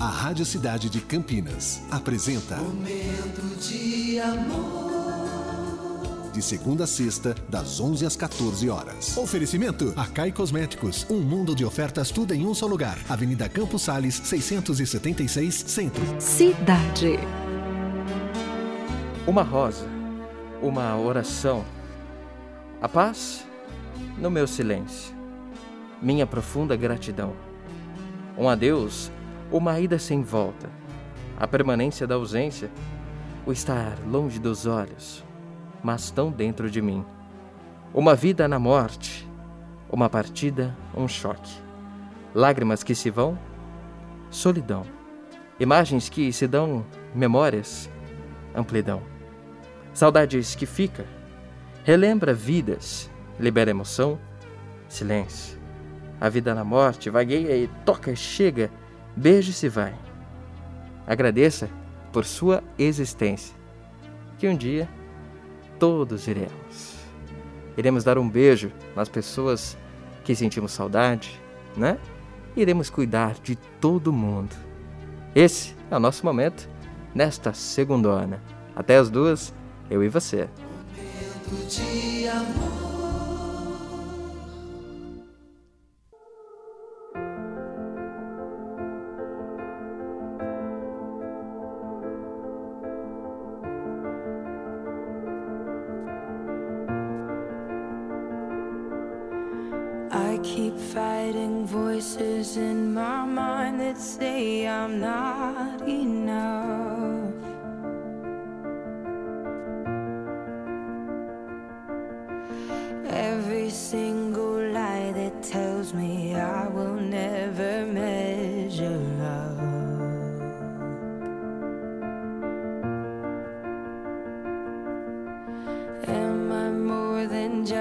A Rádio Cidade de Campinas apresenta Momento de amor. De segunda a sexta, das 11 às 14 horas. Oferecimento: Acai Cosméticos. Um mundo de ofertas, tudo em um só lugar. Avenida Campos Sales, 676, Centro. Cidade. Uma rosa, uma oração. A paz no meu silêncio. Minha profunda gratidão. Um adeus, uma ida sem volta. A permanência da ausência, o estar longe dos olhos, mas tão dentro de mim. Uma vida na morte, uma partida, um choque. Lágrimas que se vão, solidão. Imagens que se dão, memórias, amplidão. Saudades que fica, relembra vidas, libera emoção, silêncio. A vida na morte vagueia e toca chega, beija e se vai. Agradeça por sua existência, que um dia todos iremos. Iremos dar um beijo nas pessoas que sentimos saudade, né? Iremos cuidar de todo mundo. Esse é o nosso momento nesta segundona. Até as duas, eu e você. Keep fighting voices in my mind that say I'm not enough.